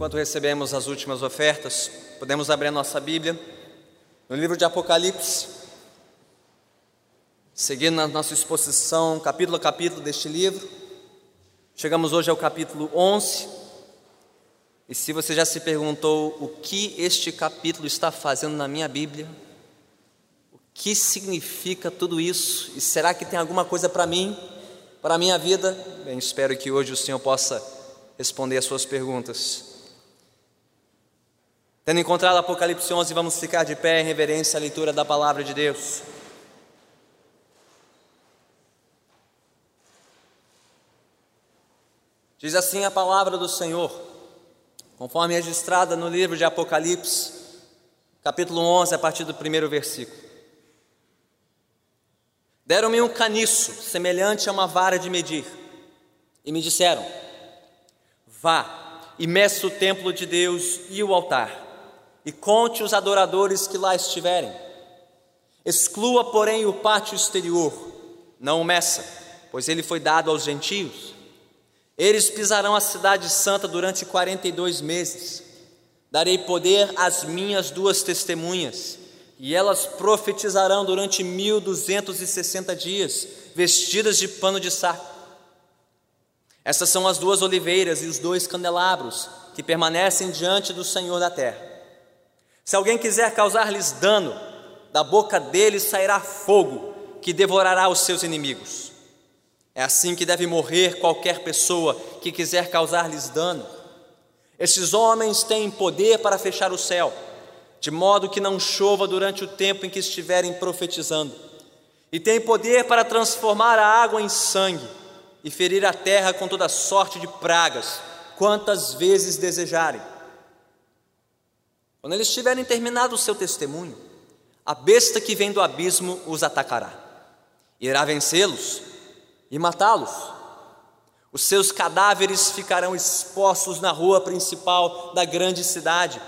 Enquanto recebemos as últimas ofertas, podemos abrir a nossa Bíblia no livro de Apocalipse, seguindo a nossa exposição, capítulo a capítulo deste livro. Chegamos hoje ao capítulo 11. E se você já se perguntou o que este capítulo está fazendo na minha Bíblia, o que significa tudo isso? E será que tem alguma coisa para mim, para a minha vida? Bem, espero que hoje o Senhor possa responder as suas perguntas. Tendo encontrado Apocalipse 11, vamos ficar de pé em reverência à leitura da palavra de Deus. Diz assim a palavra do Senhor, conforme registrada no livro de Apocalipse, capítulo 11, a partir do primeiro versículo. Deram-me um caniço, semelhante a uma vara de medir, e me disseram: Vá e meça o templo de Deus e o altar e conte os adoradores que lá estiverem. Exclua, porém, o pátio exterior, não o meça, pois ele foi dado aos gentios. Eles pisarão a cidade santa durante quarenta e dois meses. Darei poder às minhas duas testemunhas, e elas profetizarão durante mil duzentos e sessenta dias, vestidas de pano de saco. Essas são as duas oliveiras e os dois candelabros que permanecem diante do Senhor da terra. Se alguém quiser causar-lhes dano, da boca deles sairá fogo que devorará os seus inimigos. É assim que deve morrer qualquer pessoa que quiser causar-lhes dano. Esses homens têm poder para fechar o céu, de modo que não chova durante o tempo em que estiverem profetizando, e têm poder para transformar a água em sangue e ferir a terra com toda sorte de pragas, quantas vezes desejarem. Quando eles tiverem terminado o seu testemunho, a besta que vem do abismo os atacará, irá vencê-los e matá-los. Os seus cadáveres ficarão expostos na rua principal da grande cidade,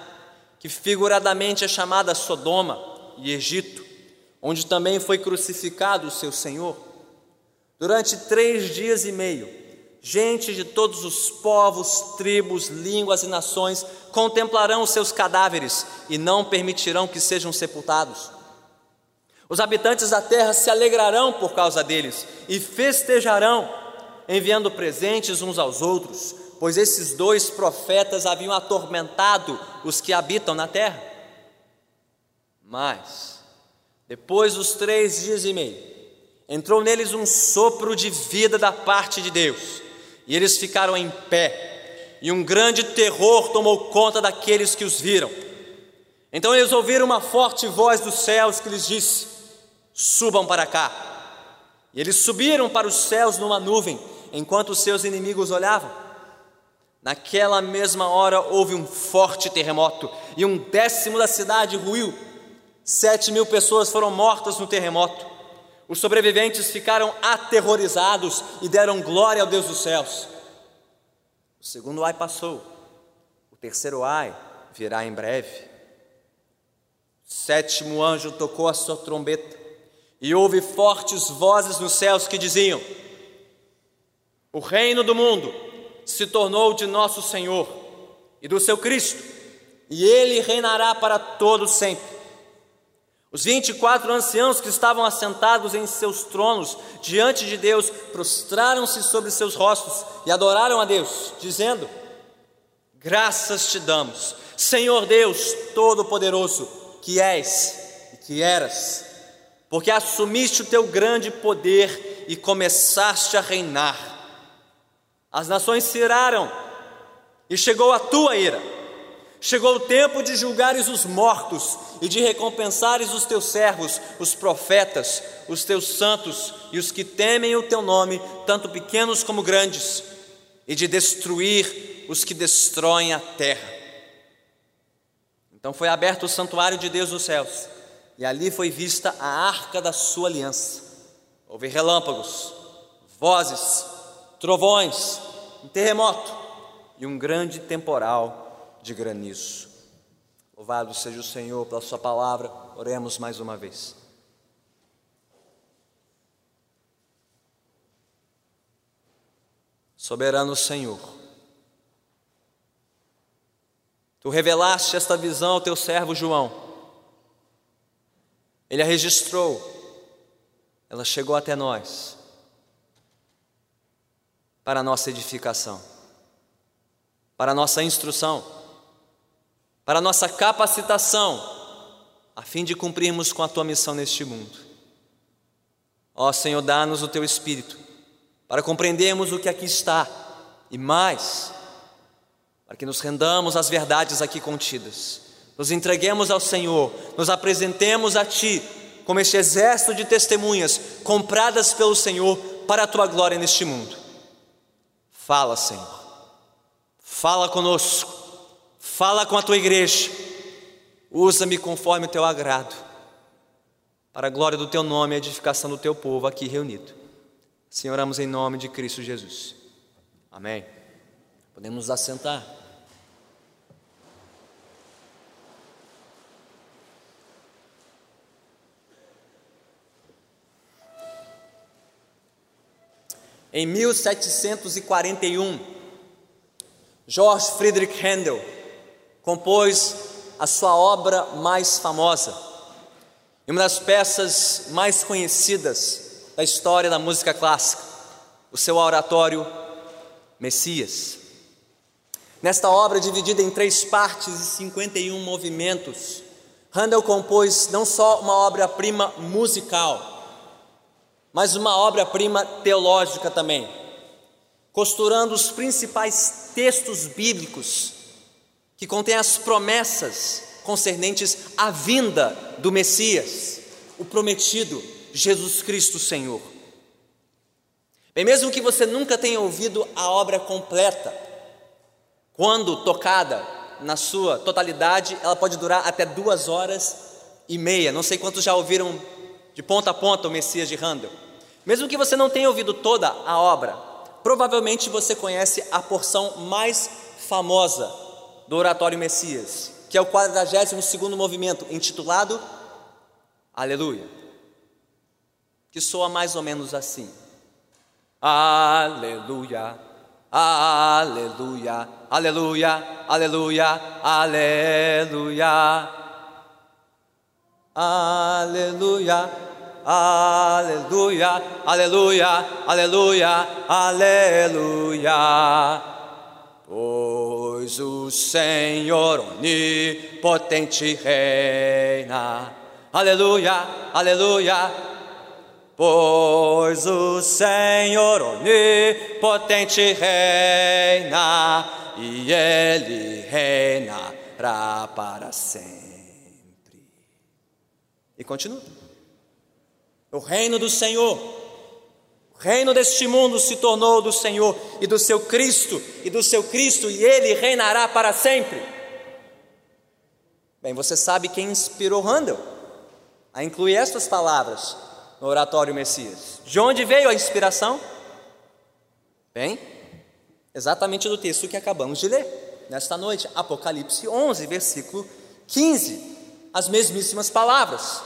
que figuradamente é chamada Sodoma e Egito, onde também foi crucificado o seu Senhor. Durante três dias e meio, gente de todos os povos, tribos, línguas e nações contemplarão os seus cadáveres e não permitirão que sejam sepultados. Os habitantes da terra se alegrarão por causa deles e festejarão, enviando presentes uns aos outros, pois esses dois profetas haviam atormentado os que habitam na terra. Mas, depois dos três dias e meio, entrou neles um sopro de vida da parte de Deus e eles ficaram em pé, e um grande terror tomou conta daqueles que os viram. Então eles ouviram uma forte voz dos céus que lhes disse: Subam para cá. E eles subiram para os céus numa nuvem, enquanto seus inimigos olhavam. Naquela mesma hora houve um forte terremoto, e um décimo da cidade ruiu. Sete mil pessoas foram mortas no terremoto. Os sobreviventes ficaram aterrorizados e deram glória ao Deus dos céus. O segundo ai passou, o terceiro ai virá em breve. O sétimo anjo tocou a sua trombeta e houve fortes vozes nos céus que diziam: O reino do mundo se tornou de nosso Senhor e do seu Cristo, e ele reinará para todo sempre. Os 24 anciãos que estavam assentados em seus tronos diante de Deus prostraram-se sobre seus rostos e adoraram a Deus, dizendo: Graças te damos, Senhor Deus Todo-Poderoso, que és e que eras, porque assumiste o teu grande poder e começaste a reinar. As nações se iraram e chegou a tua ira Chegou o tempo de julgares os mortos e de recompensares os teus servos, os profetas, os teus santos e os que temem o teu nome, tanto pequenos como grandes, e de destruir os que destroem a terra. Então foi aberto o santuário de Deus nos céus, e ali foi vista a arca da sua aliança. Houve relâmpagos, vozes, trovões, um terremoto e um grande temporal de granizo. Louvado seja o Senhor pela Sua palavra, oremos mais uma vez. Soberano Senhor, Tu revelaste esta visão ao teu servo João. Ele a registrou. Ela chegou até nós para a nossa edificação, para a nossa instrução, para nossa capacitação, a fim de cumprirmos com a tua missão neste mundo. Ó Senhor, dá-nos o teu espírito para compreendermos o que aqui está e mais, para que nos rendamos às verdades aqui contidas, nos entreguemos ao Senhor, nos apresentemos a Ti como este exército de testemunhas compradas pelo Senhor para a Tua glória neste mundo. Fala, Senhor, fala conosco, fala com a Tua igreja, usa-me conforme o Teu agrado, para a glória do Teu nome e a edificação do Teu povo aqui reunido. Senhor, oramos em nome de Cristo Jesus. Amém. Podemos nos assentar. Em 1741, George Friedrich Handel compôs a sua obra mais famosa, uma das peças mais conhecidas da história da música clássica, o seu oratório Messias. Nesta obra, dividida em três partes e 51 movimentos, Handel compôs não só uma obra-prima musical, mas uma obra-prima teológica também, costurando os principais textos bíblicos que contêm as promessas concernentes à vinda do Messias, o prometido Jesus Cristo Senhor. Bem, mesmo que você nunca tenha ouvido a obra completa, quando tocada na sua totalidade, ela pode durar até duas horas e meia. Não sei quantos já ouviram de ponta a ponta o Messias de Handel. Mesmo que você não tenha ouvido toda a obra, provavelmente você conhece a porção mais famosa do Oratório Messias, que é o 42 movimento, intitulado Aleluia, que soa mais ou menos assim. Aleluia, aleluia, aleluia, aleluia, aleluia. Aleluia, aleluia, aleluia, aleluia, aleluia. Pois o Senhor onipotente reina. Aleluia, aleluia, Pois o Senhor onipotente reina, e Ele reinará para sempre. E continua. O reino do Senhor, reino deste mundo se tornou do Senhor e do seu Cristo, e do seu Cristo, e Ele reinará para sempre. Bem, você sabe quem inspirou Handel a incluir estas palavras no oratório Messias. De onde veio a inspiração? Bem, exatamente do texto que acabamos de ler nesta noite, Apocalipse 11, versículo 15. As mesmíssimas palavras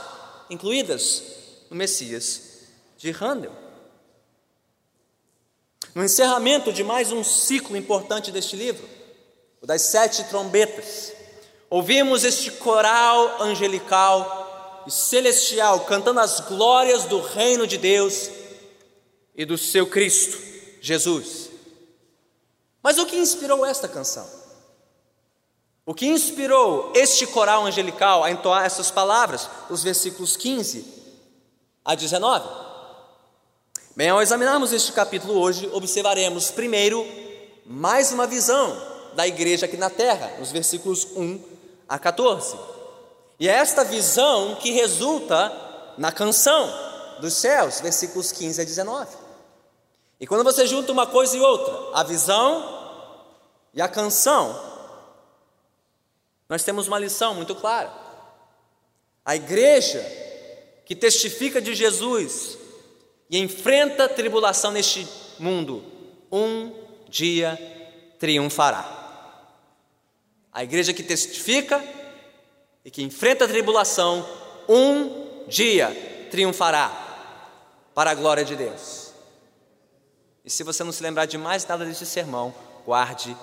incluídas no Messias de Handel. No encerramento de mais um ciclo importante deste livro, o das sete trombetas, ouvimos este coral angelical e celestial, cantando as glórias do reino de Deus e do seu Cristo, Jesus. Mas o que inspirou esta canção? O que inspirou este coral angelical a entoar essas palavras, os versículos 15 a 19? Bem, ao examinarmos este capítulo hoje, observaremos primeiro mais uma visão da igreja aqui na terra, nos versículos 1 a 14. E é esta visão que resulta na canção dos céus, versículos 15 a 19. E quando você junta uma coisa e outra, a visão e a canção, nós temos uma lição muito clara. A igreja que testifica de Jesus e enfrenta tribulação neste mundo, um dia triunfará. A igreja que testifica e que enfrenta a tribulação, um dia triunfará para a glória de Deus. E se você não se lembrar de mais nada desse sermão, guarde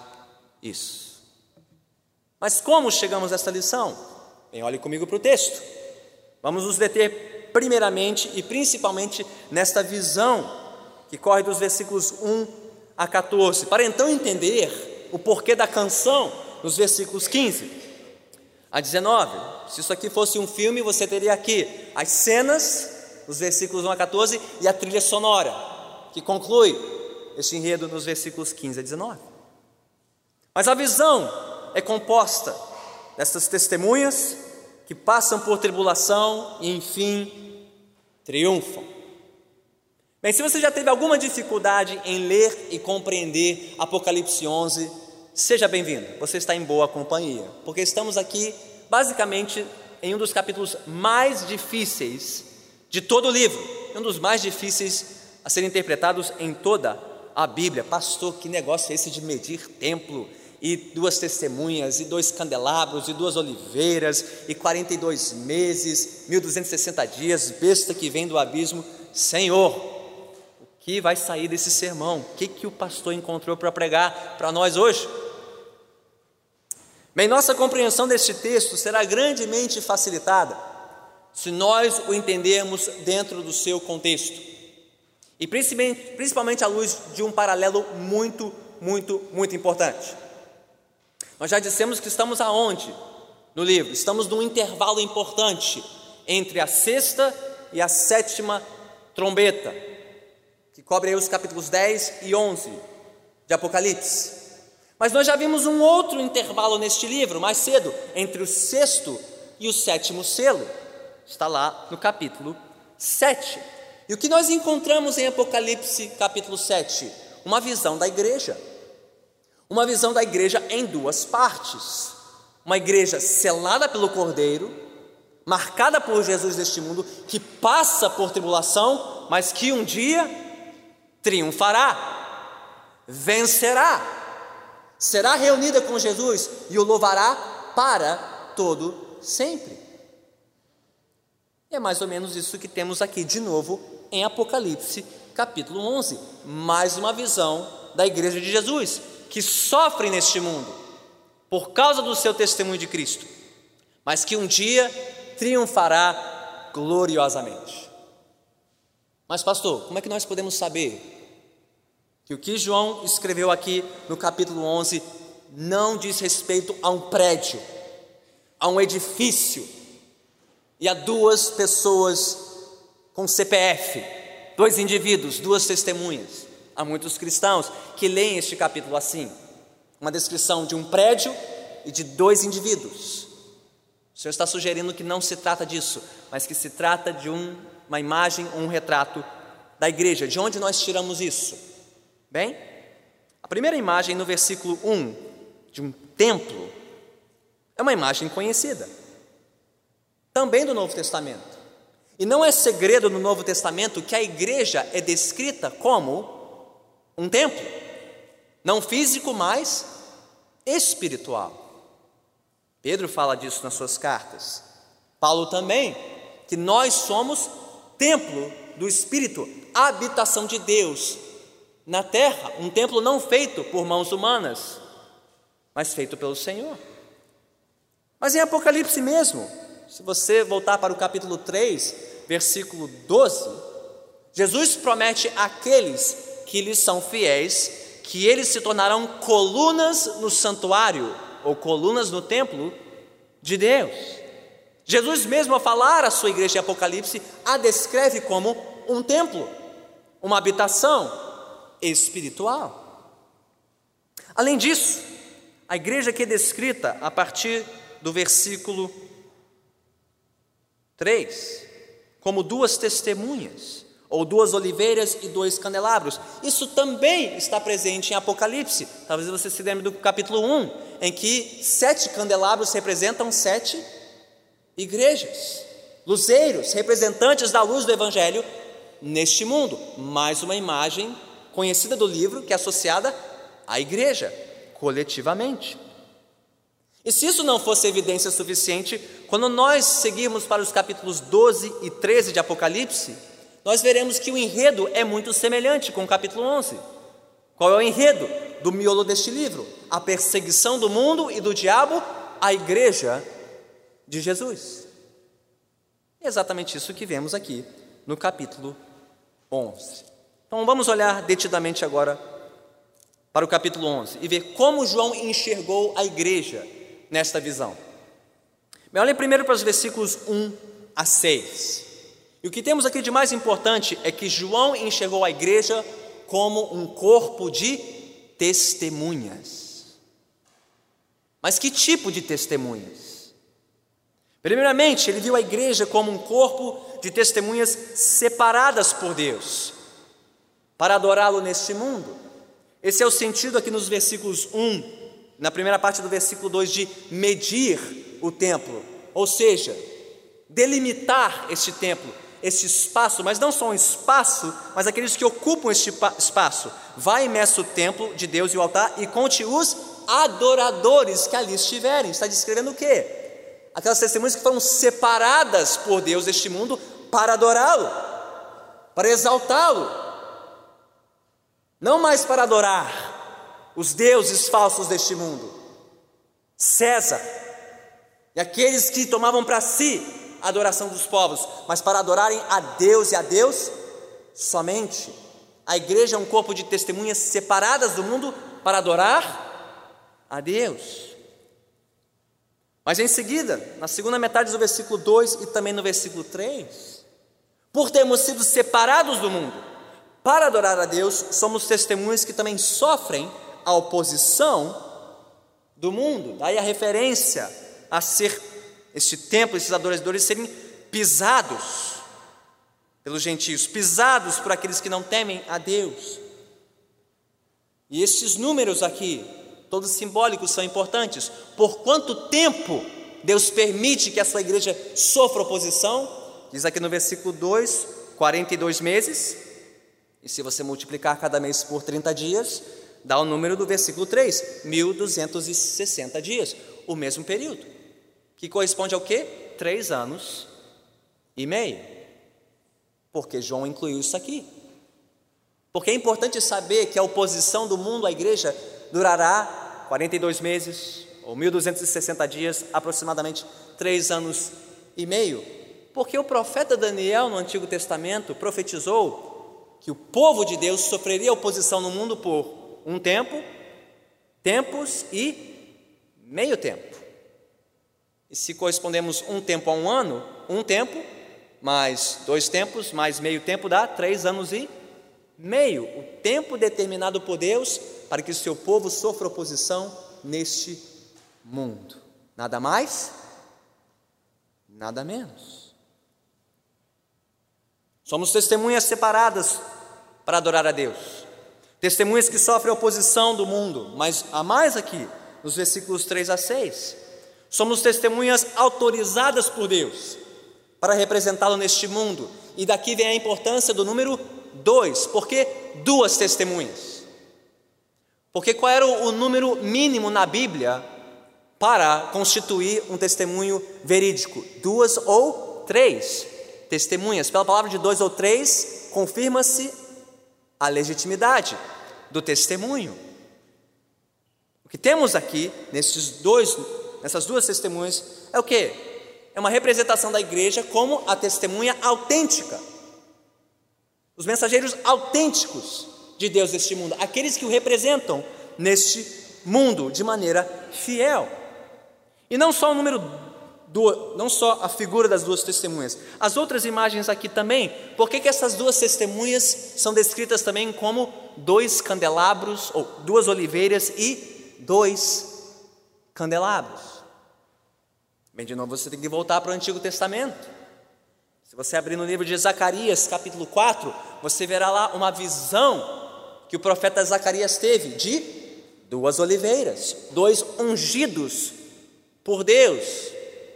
isso. Mas como chegamos a esta lição? Bem, olhe comigo para o texto. Vamos nos deter primeiramente e principalmente nesta visão que corre dos versículos 1 a 14, para então entender o porquê da canção nos versículos 15 a 19. Se isso aqui fosse um filme, você teria aqui as cenas, os versículos 1 a 14, e a trilha sonora, que conclui este enredo nos versículos 15 a 19. Mas a visão é composta dessas testemunhas que passam por tribulação e, enfim, triunfam. Bem, se você já teve alguma dificuldade em ler e compreender Apocalipse 11, seja bem-vindo, você está em boa companhia, porque estamos aqui basicamente em um dos capítulos mais difíceis de todo o livro, um dos mais difíceis a serem interpretados em toda a Bíblia. Pastor, que negócio é esse de medir templo? E duas testemunhas, e dois candelabros, e duas oliveiras, e 42 meses, 1260 dias, besta que vem do abismo. Senhor, que vai sair desse sermão? O que, que o pastor encontrou para pregar para nós hoje? Bem, nossa compreensão deste texto será grandemente facilitada se nós o entendermos dentro do seu contexto, e principalmente, principalmente à luz de um paralelo muito, muito, muito importante. Nós já dissemos que estamos aonde no livro? Estamos num intervalo importante entre a sexta e a sétima trombeta que cobre os capítulos 10 e 11 de Apocalipse. Mas nós já vimos um outro intervalo neste livro, mais cedo, entre o sexto e o sétimo selo. Está lá no capítulo 7. E o que nós encontramos em Apocalipse capítulo 7? Uma visão da igreja. Uma visão da igreja em duas partes. Uma igreja selada pelo Cordeiro, marcada por Jesus deste mundo, que passa por tribulação, mas que um dia triunfará, vencerá, será reunida com Jesus e o louvará para todo sempre. E é mais ou menos isso que temos aqui de novo em Apocalipse, capítulo 11. Mais uma visão da igreja de Jesus, que sofre neste mundo por causa do seu testemunho de Cristo, mas que um dia triunfará gloriosamente. Mas, pastor, como é que nós podemos saber que o que João escreveu aqui no capítulo 11 não diz respeito a um prédio, a um edifício e a duas pessoas com CPF, dois indivíduos, duas testemunhas. Há muitos cristãos que leem este capítulo assim, uma descrição de um prédio e de dois indivíduos. O Senhor está sugerindo que não se trata disso, mas que se trata de um, uma imagem, um retrato da igreja. De onde nós tiramos isso? Bem, a primeira imagem no versículo 1 de um templo é uma imagem conhecida, também do Novo Testamento. E não é segredo no Novo Testamento que a igreja é descrita como um templo, não físico, mas espiritual. Pedro fala disso nas suas cartas. Paulo também, que nós somos templo do Espírito, habitação de Deus na terra, um templo não feito por mãos humanas, mas feito pelo Senhor. Mas em Apocalipse mesmo, se você voltar para o capítulo 3, versículo 12, Jesus promete àqueles que lhes são fiéis que eles se tornarão colunas no santuário ou colunas no templo de Deus. Jesus mesmo, ao falar à sua igreja em Apocalipse, a descreve como um templo, uma habitação, espiritual. Além disso, a igreja que é descrita a partir do versículo 3, como duas testemunhas, ou duas oliveiras e dois candelabros. Isso também está presente em Apocalipse. Talvez você se lembre do capítulo 1, em que sete candelabros representam sete igrejas, luzeiros, representantes da luz do Evangelho neste mundo. Mais uma imagem conhecida do livro que é associada à igreja, coletivamente. E se isso não fosse evidência suficiente, quando nós seguirmos para os capítulos 12 e 13 de Apocalipse, nós veremos que o enredo é muito semelhante com o capítulo 11. Qual é o enredo do miolo deste livro? A perseguição do mundo e do diabo a igreja de Jesus. É exatamente isso que vemos aqui no capítulo 11. Então vamos olhar detidamente agora para o capítulo 11 e ver como João enxergou a igreja nesta visão. Bem, olhem primeiro para os versículos 1 a 6. E o que temos aqui de mais importante é que João enxergou a igreja como um corpo de testemunhas. Mas que tipo de testemunhas? Primeiramente, ele viu a igreja como um corpo de testemunhas separadas por Deus, para adorá-lo neste mundo. Esse é o sentido aqui nos versículos 1, na primeira parte do versículo 2, de medir o templo, ou seja, delimitar este templo, este espaço, mas não só um espaço, mas aqueles que ocupam este espaço. Vai meça o templo de Deus e o altar e conte os adoradores que ali estiverem. Está descrevendo o quê? Aquelas testemunhas que foram separadas por Deus deste mundo para adorá-lo, para exaltá-lo, não mais para adorar os deuses falsos deste mundo, César e aqueles que tomavam para si a adoração dos povos, mas para adorarem a Deus e a Deus somente. A igreja é um corpo de testemunhas separadas do mundo para adorar a Deus. Mas em seguida, na segunda metade do versículo 2 e também no versículo 3, por termos sido separados do mundo para adorar a Deus, somos testemunhas que também sofrem a oposição do mundo. Daí a referência a ser este templo, esses adoradores serem pisados pelos gentios, pisados por aqueles que não temem a Deus. E estes números aqui, todos simbólicos, são importantes. Por quanto tempo Deus permite que a sua igreja sofra oposição? Diz aqui no versículo 2, 42 meses. E se você multiplicar cada mês por 30 dias, dá o número do versículo 3, 1260 dias, o mesmo período que corresponde ao quê? Três anos e meio. Porque João incluiu isso aqui. Porque é importante saber que a oposição do mundo à igreja durará 42 meses ou 1260 dias, aproximadamente três anos e meio. Porque o profeta Daniel no Antigo Testamento profetizou que o povo de Deus sofreria oposição no mundo por um tempo, tempos e meio tempo. E se correspondemos um tempo a um ano, um tempo, mais dois tempos, mais meio tempo dá três anos e meio. O tempo determinado por Deus para que o seu povo sofra oposição neste mundo. Nada mais, nada menos. Somos testemunhas separadas para adorar a Deus. Testemunhas que sofrem oposição do mundo, mas há mais aqui, nos versículos 3 a 6. Somos testemunhas autorizadas por Deus para representá-lo neste mundo. E daqui vem a importância do número dois. Por que duas testemunhas? Porque qual era o número mínimo na Bíblia para constituir um testemunho verídico? Duas ou três testemunhas. Pela palavra de dois ou três, confirma-se a legitimidade do testemunho. O que temos aqui, nesses dois nessas duas testemunhas, é o que? É uma representação da igreja como a testemunha autêntica. Os mensageiros autênticos de Deus neste mundo, aqueles que o representam neste mundo de maneira fiel. E não só o número do, não só a figura das duas testemunhas, as outras imagens aqui também. Por que, que essas duas testemunhas são descritas também como dois candelabros ou duas oliveiras e dois candelabros? Bem, de novo você tem que voltar para o Antigo Testamento. Se você abrir no livro de Zacarias, capítulo 4, você verá lá uma visão que o profeta Zacarias teve de duas oliveiras, dois ungidos por Deus,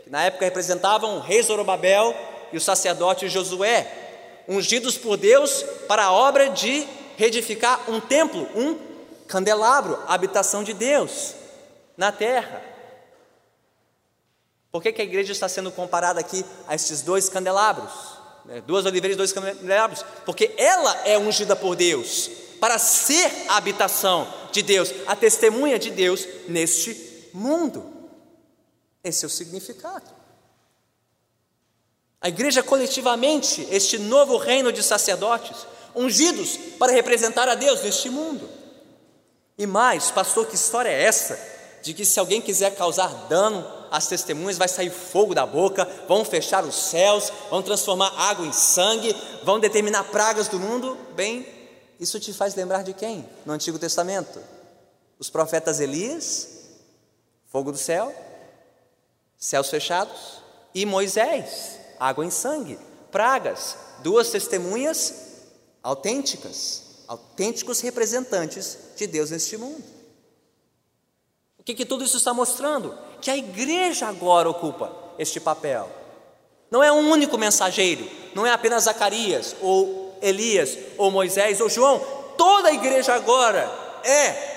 que na época representavam o rei Zorobabel e o sacerdote Josué, ungidos por Deus para a obra de reedificar um templo, um candelabro, a habitação de Deus na terra. Por que, que a igreja está sendo comparada aqui a estes dois candelabros? Né? Duas oliveiras e dois candelabros? Porque ela é ungida por Deus para ser a habitação de Deus, a testemunha de Deus neste mundo. Esse é o significado. A igreja coletivamente, este novo reino de sacerdotes, ungidos para representar a Deus neste mundo. E mais, pastor, que história é essa? De que se alguém quiser causar dano às testemunhas, vai sair fogo da boca, vão fechar os céus, vão transformar água em sangue, vão determinar pragas do mundo? Bem, isso te faz lembrar de quem no Antigo Testamento? Os profetas Elias, fogo do céu, céus fechados, e Moisés, água em sangue, pragas, duas testemunhas autênticas, autênticos representantes de Deus neste mundo. O que, que tudo isso está mostrando? Que a igreja agora ocupa este papel. Não é um único mensageiro, não é apenas Zacarias, ou Elias, ou Moisés, ou João. Toda a igreja agora é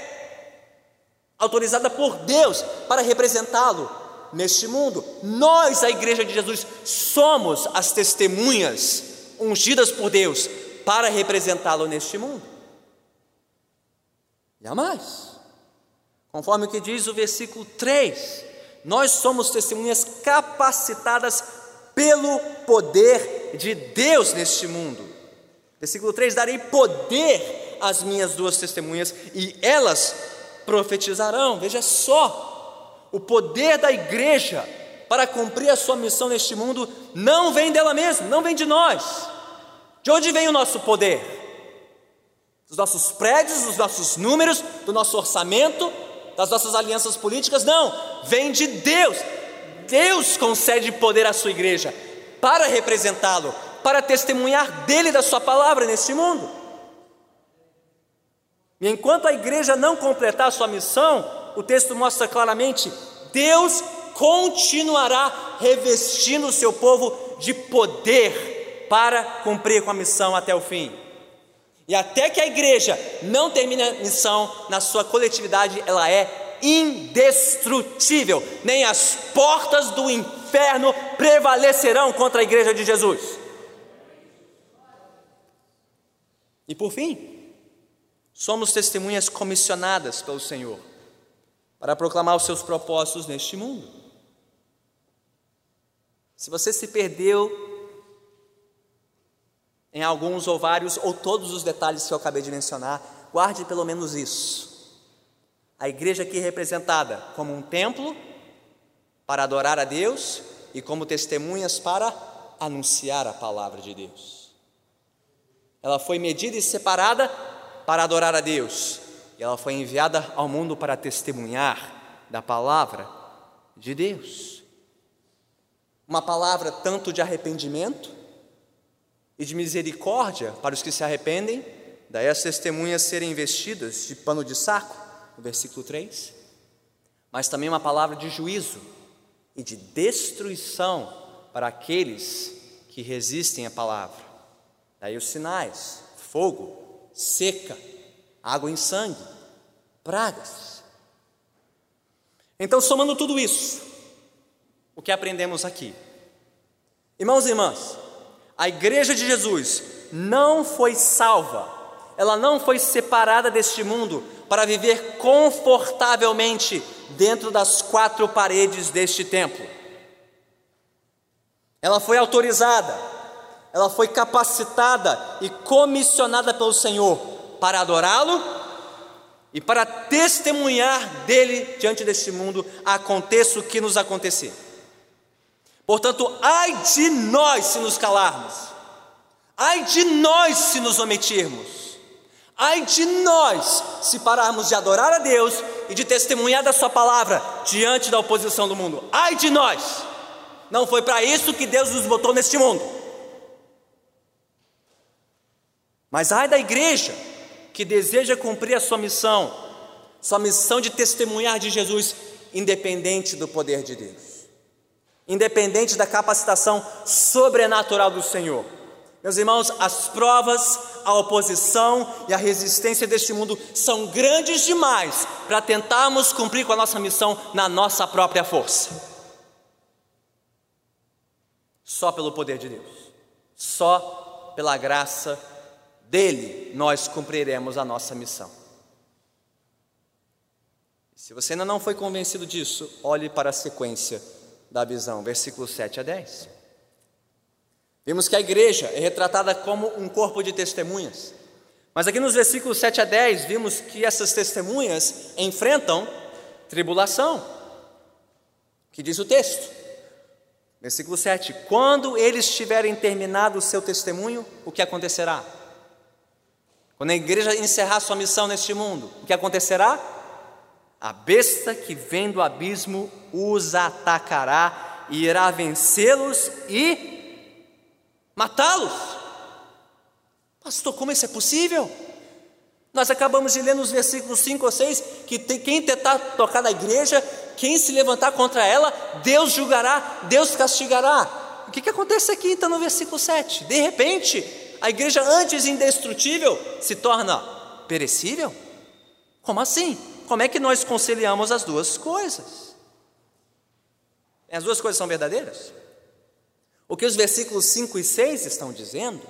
autorizada por Deus para representá-lo neste mundo. Nós, a Igreja de Jesus, somos as testemunhas ungidas por Deus para representá-lo neste mundo. E há mais. Conforme o que diz o versículo 3, nós somos testemunhas capacitadas pelo poder de Deus neste mundo. Versículo 3: Darei poder às minhas duas testemunhas e elas profetizarão. Veja só, o poder da igreja para cumprir a sua missão neste mundo não vem dela mesma, não vem de nós. De onde vem o nosso poder? Dos nossos prédios, dos nossos números, do nosso orçamento, das nossas alianças políticas? Não, vem de Deus. Deus concede poder à sua igreja para representá-lo, para testemunhar dele da sua palavra neste mundo. E enquanto a igreja não completar a sua missão, o texto mostra claramente: Deus continuará revestindo o seu povo de poder para cumprir com a missão até o fim. E até que a igreja não termine a missão na sua coletividade, ela é indestrutível, nem as portas do inferno prevalecerão contra a igreja de Jesus. E por fim, Somos testemunhas comissionadas pelo Senhor para proclamar os seus propósitos neste mundo. Se você se perdeu em alguns ou vários ou todos os detalhes que eu acabei de mencionar, guarde pelo menos isso. A igreja aqui representada como um templo para adorar a Deus e como testemunhas para anunciar a palavra de Deus. Ela foi medida e separada para adorar a Deus, e ela foi enviada ao mundo para testemunhar da palavra de Deus. Uma palavra tanto de arrependimento e de misericórdia para os que se arrependem, daí as testemunhas serem vestidas de pano de saco, no versículo 3, mas também uma palavra de juízo e de destruição para aqueles que resistem à palavra. Daí os sinais: fogo, seca, água em sangue, pragas. Então, somando tudo isso, o que aprendemos aqui? Irmãos e irmãs, a igreja de Jesus não foi salva, ela não foi separada deste mundo para viver confortavelmente dentro das quatro paredes deste templo. Ela foi autorizada, ela foi capacitada e comissionada pelo Senhor para adorá-lo e para testemunhar dele diante deste mundo, aconteça o que nos acontecer. Portanto, ai de nós se nos calarmos, ai de nós se nos omitirmos, ai de nós se pararmos de adorar a Deus e de testemunhar da Sua palavra diante da oposição do mundo, ai de nós, não foi para isso que Deus nos botou neste mundo. Mas ai da igreja que deseja cumprir a sua missão, sua missão de testemunhar de Jesus, independente do poder de Deus, independente da capacitação sobrenatural do Senhor. Meus irmãos, as provas, a oposição e a resistência deste mundo são grandes demais para tentarmos cumprir com a nossa missão na nossa própria força. Só pelo poder de Deus, só pela graça dele nós cumpriremos a nossa missão. Se você ainda não foi convencido disso, olhe para a sequência da visão, versículos 7 a 10. Vimos que a igreja é retratada como um corpo de testemunhas. Mas aqui nos versículos 7 a 10, vimos que essas testemunhas enfrentam tribulação. Que diz o texto? Versículo 7: Quando eles tiverem terminado o seu testemunho, o que acontecerá? Quando a igreja encerrar sua missão neste mundo, o que acontecerá? A besta que vem do abismo os atacará e irá vencê-los e matá-los. Pastor, como isso é possível? Nós acabamos de ler nos versículos 5 ou 6 que tem, quem tentar tocar na igreja, quem se levantar contra ela, Deus julgará, Deus castigará. O que, que acontece aqui então no versículo 7? De repente, a igreja antes indestrutível se torna perecível? Como assim? Como é que nós conciliamos as duas coisas? As duas coisas são verdadeiras? O que os versículos 5 e 6 estão dizendo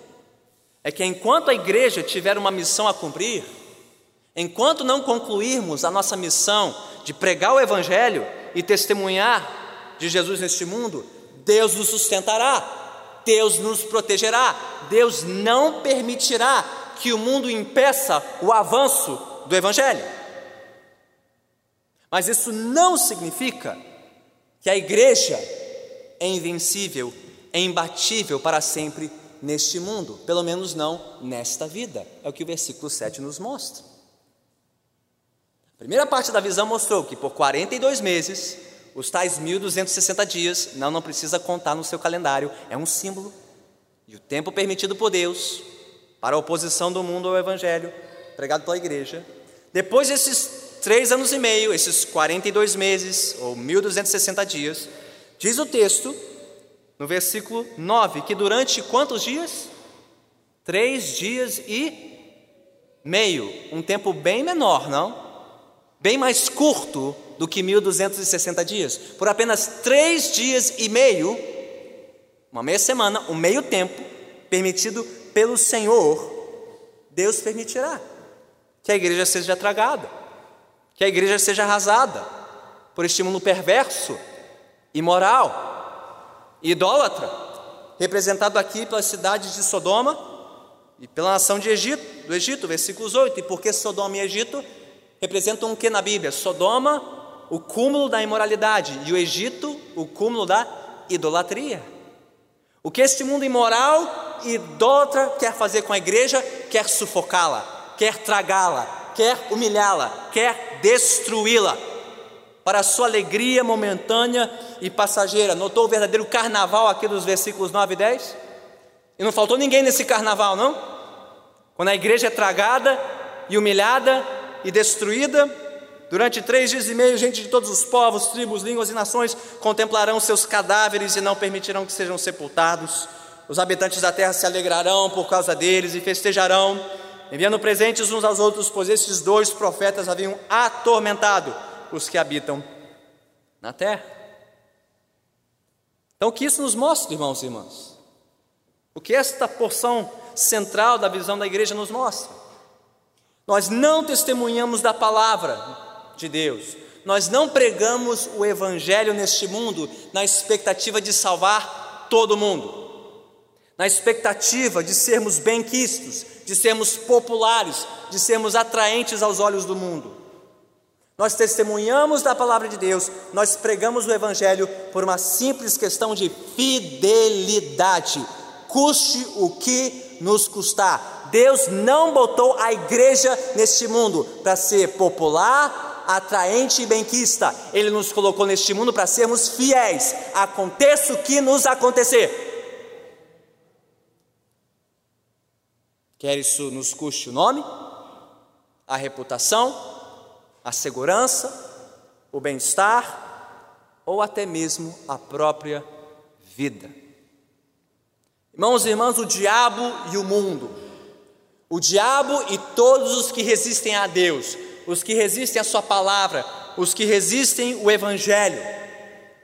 é que enquanto a igreja tiver uma missão a cumprir, enquanto não concluirmos a nossa missão de pregar o Evangelho e testemunhar de Jesus neste mundo, Deus nos sustentará, Deus nos protegerá, Deus não permitirá que o mundo impeça o avanço do Evangelho. Mas isso não significa que a igreja é invencível, é imbatível para sempre neste mundo, pelo menos não nesta vida. É o que o versículo 7 nos mostra. A primeira parte da visão mostrou que por 42 meses, os tais 1260 dias, não, não precisa contar no seu calendário, é um símbolo. E o tempo permitido por Deus para a oposição do mundo ao evangelho pregado pela igreja. Depois desses três anos e meio, esses 42 meses, ou 1260 dias, diz o texto, no versículo 9, que durante quantos dias? Três dias e meio, um tempo bem menor, não? Bem mais curto do que 1260 dias. Por apenas três dias e meio, uma meia semana, um meio tempo, permitido pelo Senhor, Deus permitirá que a igreja seja tragada que a igreja seja arrasada por este mundo perverso, imoral, idólatra, representado aqui pelas cidades de Sodoma e pela nação de Egito, do Egito, versículos 8. E porque Sodoma e Egito representam o que na Bíblia? Sodoma, o cúmulo da imoralidade, e o Egito, o cúmulo da idolatria. O que este mundo imoral e idólatra quer fazer com a igreja? Quer sufocá-la, quer tragá-la, quer humilhá-la, quer destruí-la, para a sua alegria momentânea e passageira. Notou o verdadeiro carnaval aqui dos versículos 9 e 10? E não faltou ninguém nesse carnaval, não? Quando a igreja é tragada e humilhada e destruída, durante três dias e meio, gente de todos os povos, tribos, línguas e nações contemplarão seus cadáveres e não permitirão que sejam sepultados. Os habitantes da terra se alegrarão por causa deles e festejarão enviando presentes uns aos outros, pois esses dois profetas haviam atormentado os que habitam na terra. Então, o que isso nos mostra, irmãos e irmãs? O que esta porção central da visão da igreja nos mostra? Nós não testemunhamos da palavra de Deus, nós não pregamos o evangelho neste mundo na expectativa de salvar todo mundo, na expectativa de sermos bem-quistos, de sermos populares, de sermos atraentes aos olhos do mundo. Nós testemunhamos da palavra de Deus, nós pregamos o Evangelho por uma simples questão de fidelidade, custe o que nos custar. Deus não botou a igreja neste mundo para ser popular, atraente e benquista. Ele nos colocou neste mundo para sermos fiéis, aconteça o que nos acontecer. Quer isso nos custe o nome, a reputação, a segurança, o bem-estar ou até mesmo a própria vida. Irmãos e irmãs, o diabo e o mundo, o diabo e todos os que resistem a Deus, os que resistem à Sua palavra, os que resistem o Evangelho,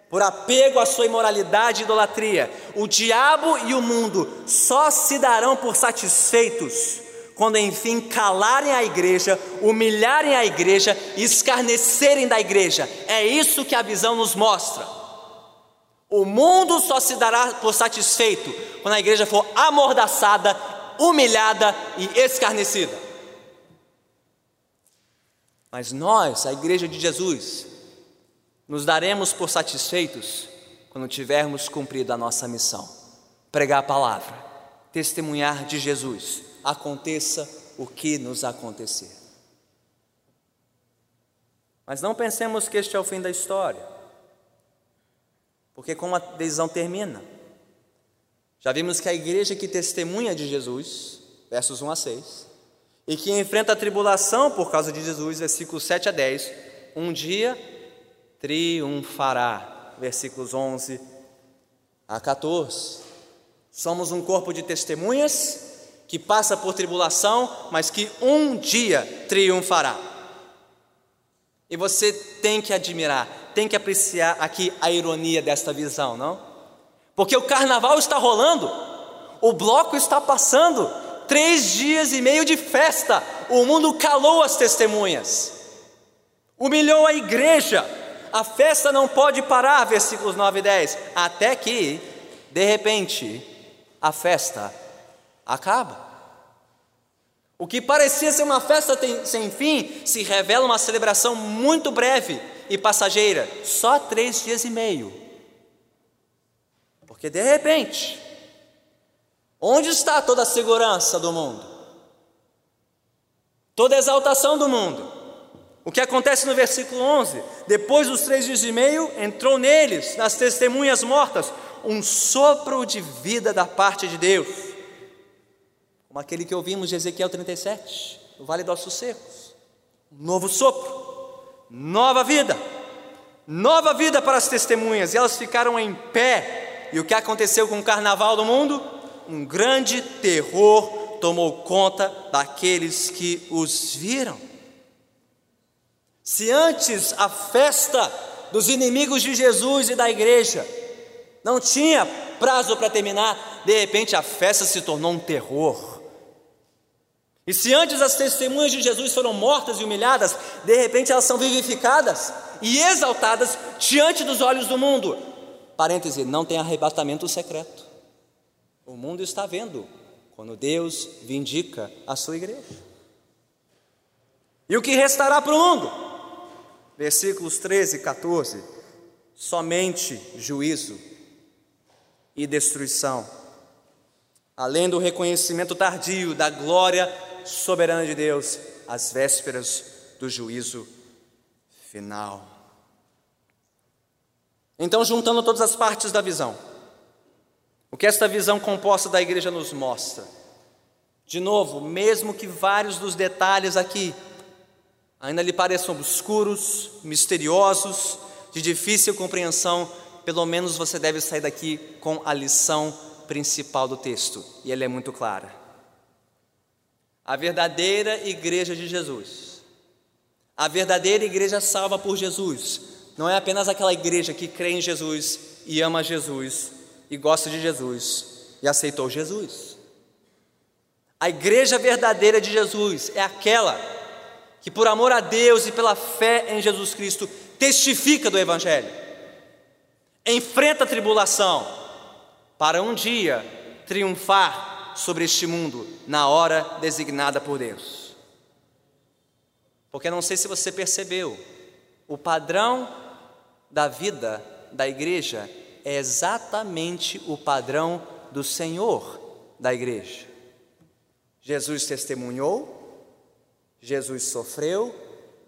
por apego à sua imoralidade e idolatria. O diabo e o mundo só se darão por satisfeitos quando enfim calarem a igreja, humilharem a igreja escarnecerem da igreja. É isso que a visão nos mostra. O mundo só se dará por satisfeito quando a igreja for amordaçada, humilhada e escarnecida. Mas nós, a igreja de Jesus, nos daremos por satisfeitos quando tivermos cumprido a nossa missão: pregar a palavra, testemunhar de Jesus, aconteça o que nos acontecer. Mas não pensemos que este é o fim da história, porque como a decisão termina, já vimos que a igreja que testemunha de Jesus, versos 1 a 6, e que enfrenta a tribulação por causa de Jesus, versículos 7 a 10, um dia triunfará, versículos 11 a 14. Somos um corpo de testemunhas que passa por tribulação, mas que um dia triunfará. E você tem que admirar, tem que apreciar aqui a ironia desta visão, não? Porque o carnaval está rolando, o bloco está passando, três dias e meio de festa, o mundo calou as testemunhas, humilhou a igreja, a festa não pode parar, versículos 9 e 10, até que, de repente, a festa acaba. O que parecia ser uma festa sem fim se revela uma celebração muito breve e passageira, só três dias e meio. Porque de repente, onde está toda a segurança do mundo? Toda a exaltação do mundo? O que acontece no versículo 11? Depois dos três dias e meio, entrou neles, nas testemunhas mortas, um sopro de vida da parte de Deus, como aquele que ouvimos de Ezequiel 37, no Vale dos Ossos Secos. Um novo sopro, nova vida, nova vida para as testemunhas, e elas ficaram em pé e o que aconteceu com o carnaval do mundo? Um grande terror tomou conta daqueles que os viram. Se antes a festa dos inimigos de Jesus e da igreja não tinha prazo para terminar, de repente a festa se tornou um terror. E se antes as testemunhas de Jesus foram mortas e humilhadas, de repente elas são vivificadas e exaltadas diante dos olhos do mundo. Parêntese, não tem arrebatamento secreto. O mundo está vendo quando Deus vindica a sua igreja. E o que restará para o mundo? Versículos 13 e 14: somente juízo e destruição, além do reconhecimento tardio da glória soberana de Deus, às vésperas do juízo final. Então, juntando todas as partes da visão, o que esta visão composta da igreja nos mostra? De novo, mesmo que vários dos detalhes aqui ainda lhe pareçam obscuros, misteriosos, de difícil compreensão, pelo menos você deve sair daqui com a lição principal do texto, e ela é muito clara. A verdadeira igreja de Jesus, a verdadeira igreja salva por Jesus, não é apenas aquela igreja que crê em Jesus e ama Jesus e gosta de Jesus e aceitou Jesus. A igreja verdadeira de Jesus é aquela que, por amor a Deus e pela fé em Jesus Cristo, testifica do Evangelho, enfrenta a tribulação, para um dia triunfar sobre este mundo na hora designada por Deus. Porque não sei se você percebeu, o padrão da vida da igreja é exatamente o padrão do Senhor da igreja. Jesus testemunhou, Jesus sofreu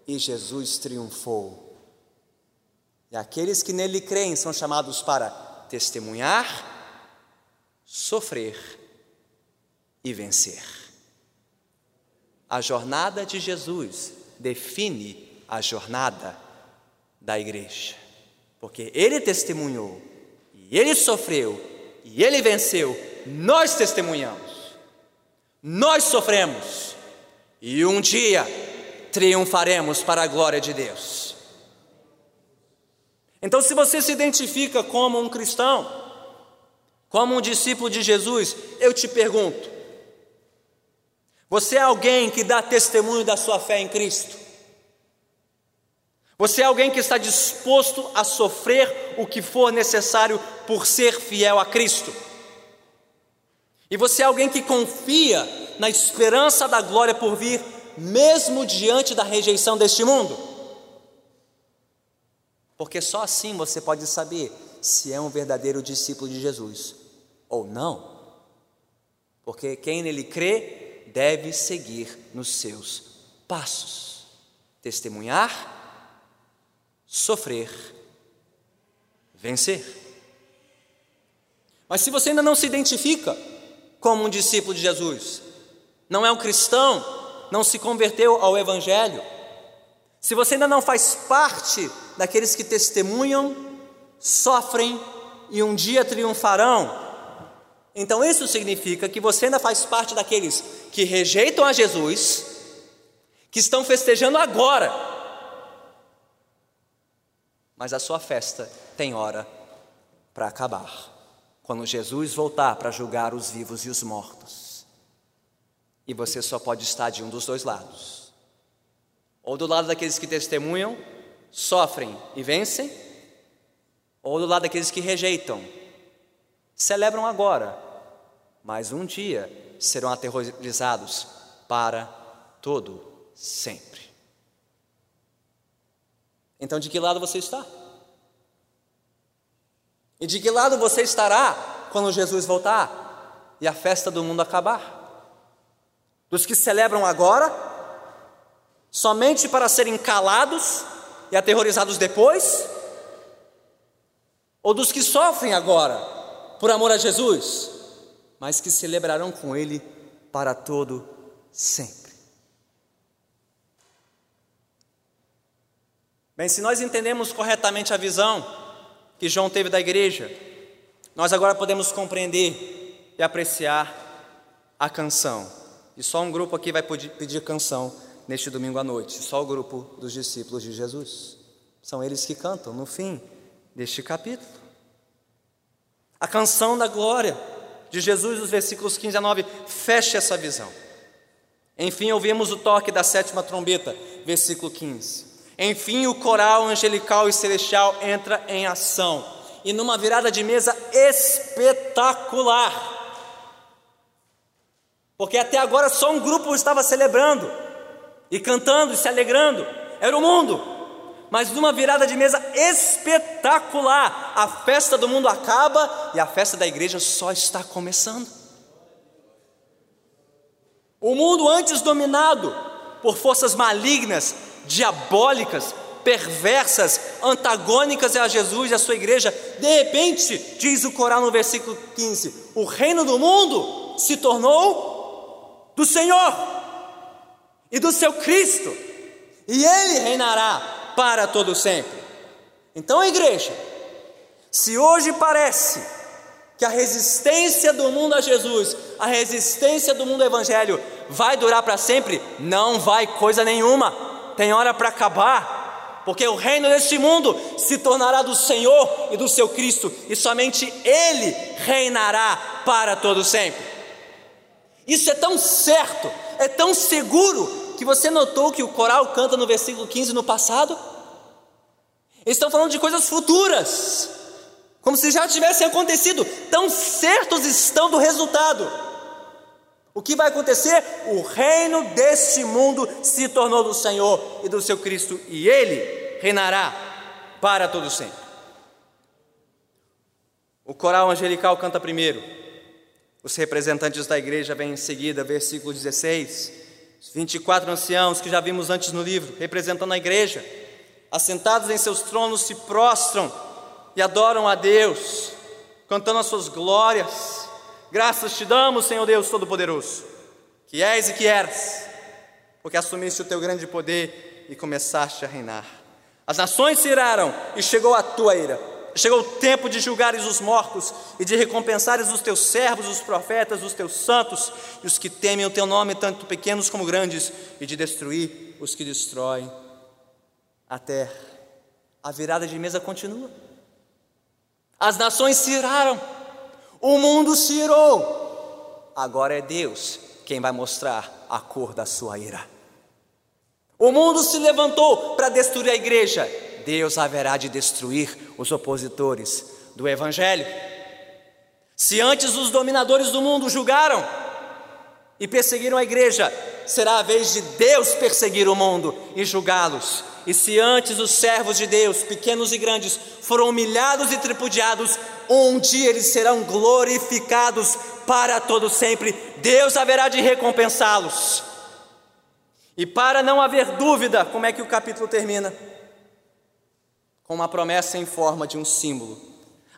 e Jesus triunfou. E aqueles que nele creem são chamados para testemunhar, sofrer e vencer. A jornada de Jesus define a jornada da igreja porque ele testemunhou, e ele sofreu, e ele venceu, nós testemunhamos, nós sofremos, e um dia triunfaremos para a glória de Deus. Então, se você se identifica como um cristão, como um discípulo de Jesus, eu te pergunto: você é alguém que dá testemunho da sua fé em Cristo? Você é alguém que está disposto a sofrer o que for necessário por ser fiel a Cristo. E você é alguém que confia na esperança da glória por vir, mesmo diante da rejeição deste mundo? Porque só assim você pode saber se é um verdadeiro discípulo de Jesus ou não. Porque quem nele crê deve seguir nos seus passos: testemunhar, sofrer, vencer. Mas se você ainda não se identifica como um discípulo de Jesus, não é um cristão, não se converteu ao Evangelho, se você ainda não faz parte daqueles que testemunham, sofrem e um dia triunfarão, então isso significa que você ainda faz parte daqueles que rejeitam a Jesus, que estão festejando agora, mas a sua festa tem hora para acabar, quando Jesus voltar para julgar os vivos e os mortos. E você só pode estar de um dos dois lados. Ou do lado daqueles que testemunham, sofrem e vencem, ou do lado daqueles que rejeitam, celebram agora, mas um dia serão aterrorizados para todo sempre. Então, de que lado você está? E de que lado você estará quando Jesus voltar e a festa do mundo acabar? Dos que celebram agora, somente para serem calados e aterrorizados depois? Ou dos que sofrem agora por amor a Jesus, mas que celebrarão com Ele para todo sempre. Bem, se nós entendemos corretamente a visão que João teve da igreja, nós agora podemos compreender e apreciar a canção. E só um grupo aqui vai pedir canção neste domingo à noite, só o grupo dos discípulos de Jesus. São eles que cantam no fim deste capítulo. A canção da glória de Jesus, os versículos 15 a 9, fecha essa visão. Enfim, ouvimos o toque da sétima trombeta, versículo 15. Enfim, o coral angelical e celestial entra em ação, e numa virada de mesa espetacular. Porque até agora só um grupo estava celebrando, e cantando, e se alegrando, era o mundo mas numa virada de mesa espetacular. A festa do mundo acaba e a festa da igreja só está começando. O mundo antes dominado por forças malignas, diabólicas, perversas, antagônicas a Jesus e a sua igreja, de repente, diz o coral no versículo 15: o reino do mundo se tornou do Senhor e do seu Cristo, e ele reinará para todo sempre. Então, igreja, se hoje parece que a resistência do mundo a Jesus, a resistência do mundo ao Evangelho vai durar para sempre, não vai coisa nenhuma, tem hora para acabar, porque o reino deste mundo se tornará do Senhor e do seu Cristo, e somente Ele reinará para todo sempre. Isso é tão certo, é tão seguro, que você notou que o coral canta no versículo 15 no passado? Eles estão falando de coisas futuras, como se já tivessem acontecido, tão certos estão do resultado. O que vai acontecer? O reino deste mundo se tornou do Senhor e do seu Cristo, e ele reinará para todo sempre. O coral angelical canta primeiro, os representantes da igreja vêm em seguida, versículo 16. Os 24 anciãos que já vimos antes no livro, representando a igreja assentados em seus tronos, se prostram e adoram a Deus, cantando as suas glórias. Graças te damos, Senhor Deus Todo-Poderoso, que és e que eras, porque assumiste o teu grande poder e começaste a reinar. As nações se iraram e chegou a tua ira. Chegou o tempo de julgares os mortos e de recompensares os teus servos, os profetas, os teus santos e os que temem o teu nome, tanto pequenos como grandes, e de destruir os que destroem a terra. A virada de mesa continua. As nações se iraram, o mundo se irou. Agora é Deus quem vai mostrar a cor da sua ira. O mundo se levantou para destruir a igreja. Deus haverá de destruir os opositores do Evangelho. Se antes os dominadores do mundo julgaram e perseguiram a igreja, será a vez de Deus perseguir o mundo e julgá-los. E se antes os servos de Deus, pequenos e grandes, foram humilhados e tripudiados, um dia eles serão glorificados para todo sempre. Deus haverá de recompensá-los. E para não haver dúvida, como é que o capítulo termina? Com uma promessa em forma de um símbolo.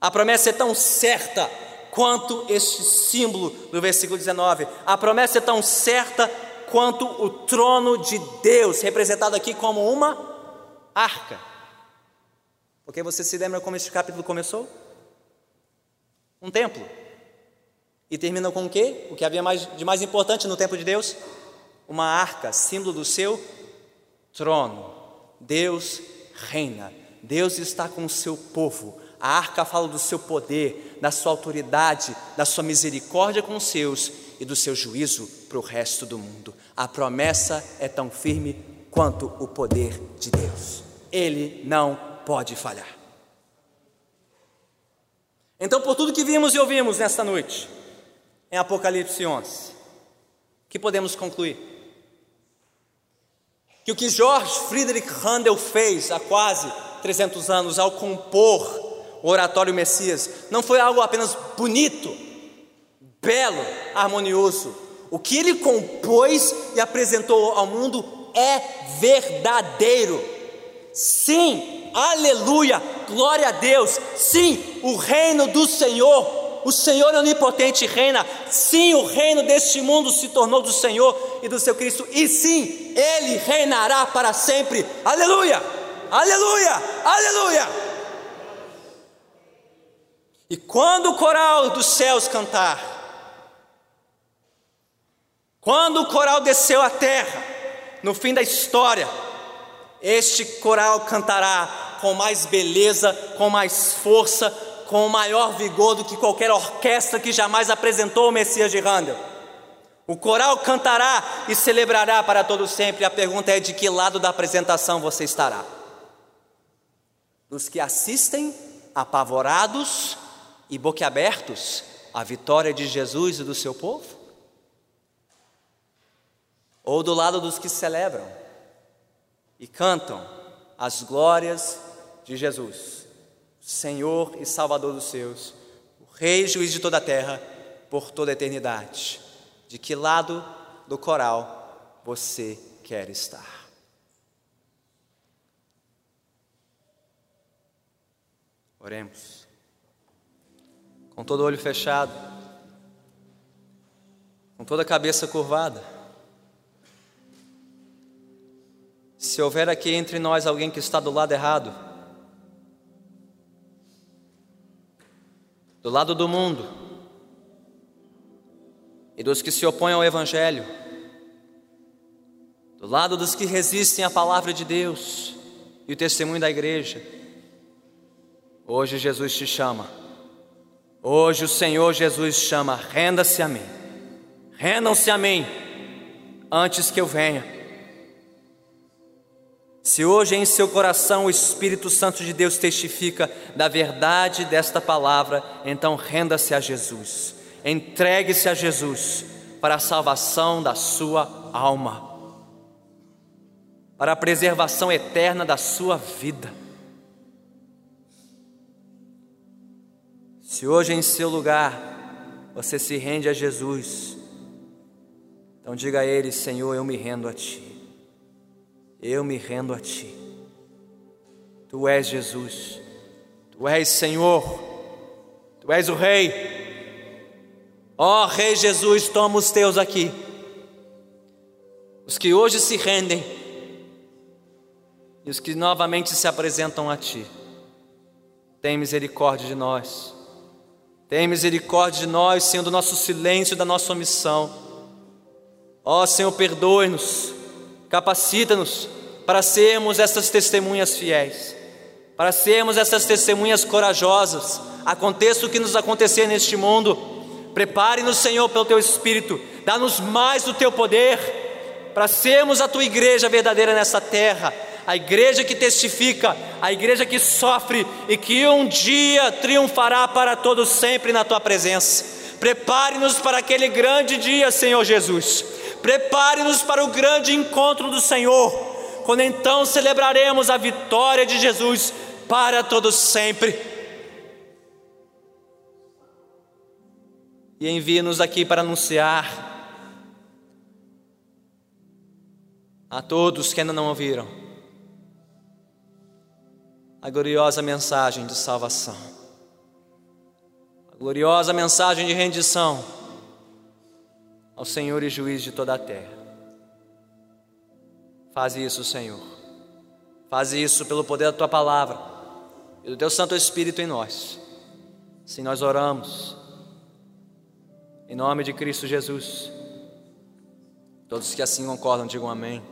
A promessa é tão certa quanto este símbolo do versículo 19. A promessa é tão certa quanto o trono de Deus, representado aqui como uma arca. Porque você se lembra como este capítulo começou? Um templo. E termina com o quê? O que havia mais, de mais importante no tempo de Deus? Uma arca, símbolo do seu trono. Deus reina. Deus está com o seu povo. A arca fala do seu poder, da sua autoridade, da sua misericórdia com os seus e do seu juízo para o resto do mundo. A promessa é tão firme quanto o poder de Deus. Ele não pode falhar. Então, por tudo que vimos e ouvimos nesta noite, em Apocalipse 11, que podemos concluir? Que o que George Friedrich Handel fez há quase 300 anos ao compor o oratório Messias não foi algo apenas bonito, belo, harmonioso. O que ele compôs e apresentou ao mundo é verdadeiro. Sim, aleluia, glória a Deus. Sim, o reino do Senhor, o Senhor onipotente reina. Sim, o reino deste mundo se tornou do Senhor e do seu Cristo. E sim, ele reinará para sempre. Aleluia, aleluia, aleluia. E quando o coral dos céus cantar, quando o coral desceu à terra, no fim da história, este coral cantará com mais beleza, com mais força, com maior vigor do que qualquer orquestra que jamais apresentou o Messias de Handel. O coral cantará e celebrará para todo sempre. A pergunta é de que lado da apresentação você estará? Dos que assistem apavorados e boquiabertos à vitória de Jesus e do seu povo? Ou do lado dos que celebram e cantam as glórias de Jesus, Senhor e Salvador dos seus, o Rei e Juiz de toda a terra, por toda a eternidade? De que lado do coral você quer estar? Oremos com todo o olho fechado, com toda a cabeça curvada. Se houver aqui entre nós alguém que está do lado errado, do lado do mundo e dos que se opõem ao Evangelho, do lado dos que resistem à palavra de Deus e o testemunho da igreja, hoje Jesus te chama Hoje o Senhor Jesus chama: renda-se a mim, rendam-se a mim, antes que eu venha. Se hoje em seu coração o Espírito Santo de Deus testifica da verdade desta palavra, então renda-se a Jesus, entregue-se a Jesus para a salvação da sua alma, para a preservação eterna da sua vida. Se hoje em seu lugar você se rende a Jesus, então diga a Ele: Senhor, eu me rendo a Ti. Eu me rendo a Ti. Tu és Jesus, Tu és Senhor, Tu és o Rei. Ó oh, Rei Jesus, toma os teus aqui. Os que hoje se rendem e os que novamente se apresentam a Ti. Tem misericórdia de nós. Tem misericórdia de nós, Senhor, do nosso silêncio, da nossa omissão. Ó Senhor, perdoe-nos, capacita-nos para sermos essas testemunhas fiéis, para sermos essas testemunhas corajosas. Aconteça o que nos acontecer neste mundo, prepare-nos, Senhor, pelo Teu Espírito, dá-nos mais do Teu poder, para sermos a Tua igreja verdadeira nessa terra, a igreja que testifica, a igreja que sofre e que um dia triunfará para todos sempre na tua presença. Prepare-nos para aquele grande dia, Senhor Jesus. Prepare-nos para o grande encontro do Senhor, quando então celebraremos a vitória de Jesus para todos sempre. E envie-nos aqui para anunciar a todos que ainda não ouviram a gloriosa mensagem de salvação, a gloriosa mensagem de rendição ao Senhor e juiz de toda a terra. Faz isso, Senhor. Faz isso pelo poder da tua palavra e do teu Santo Espírito em nós. Sim, nós oramos. Em nome de Cristo Jesus. Todos que assim concordam, digam amém.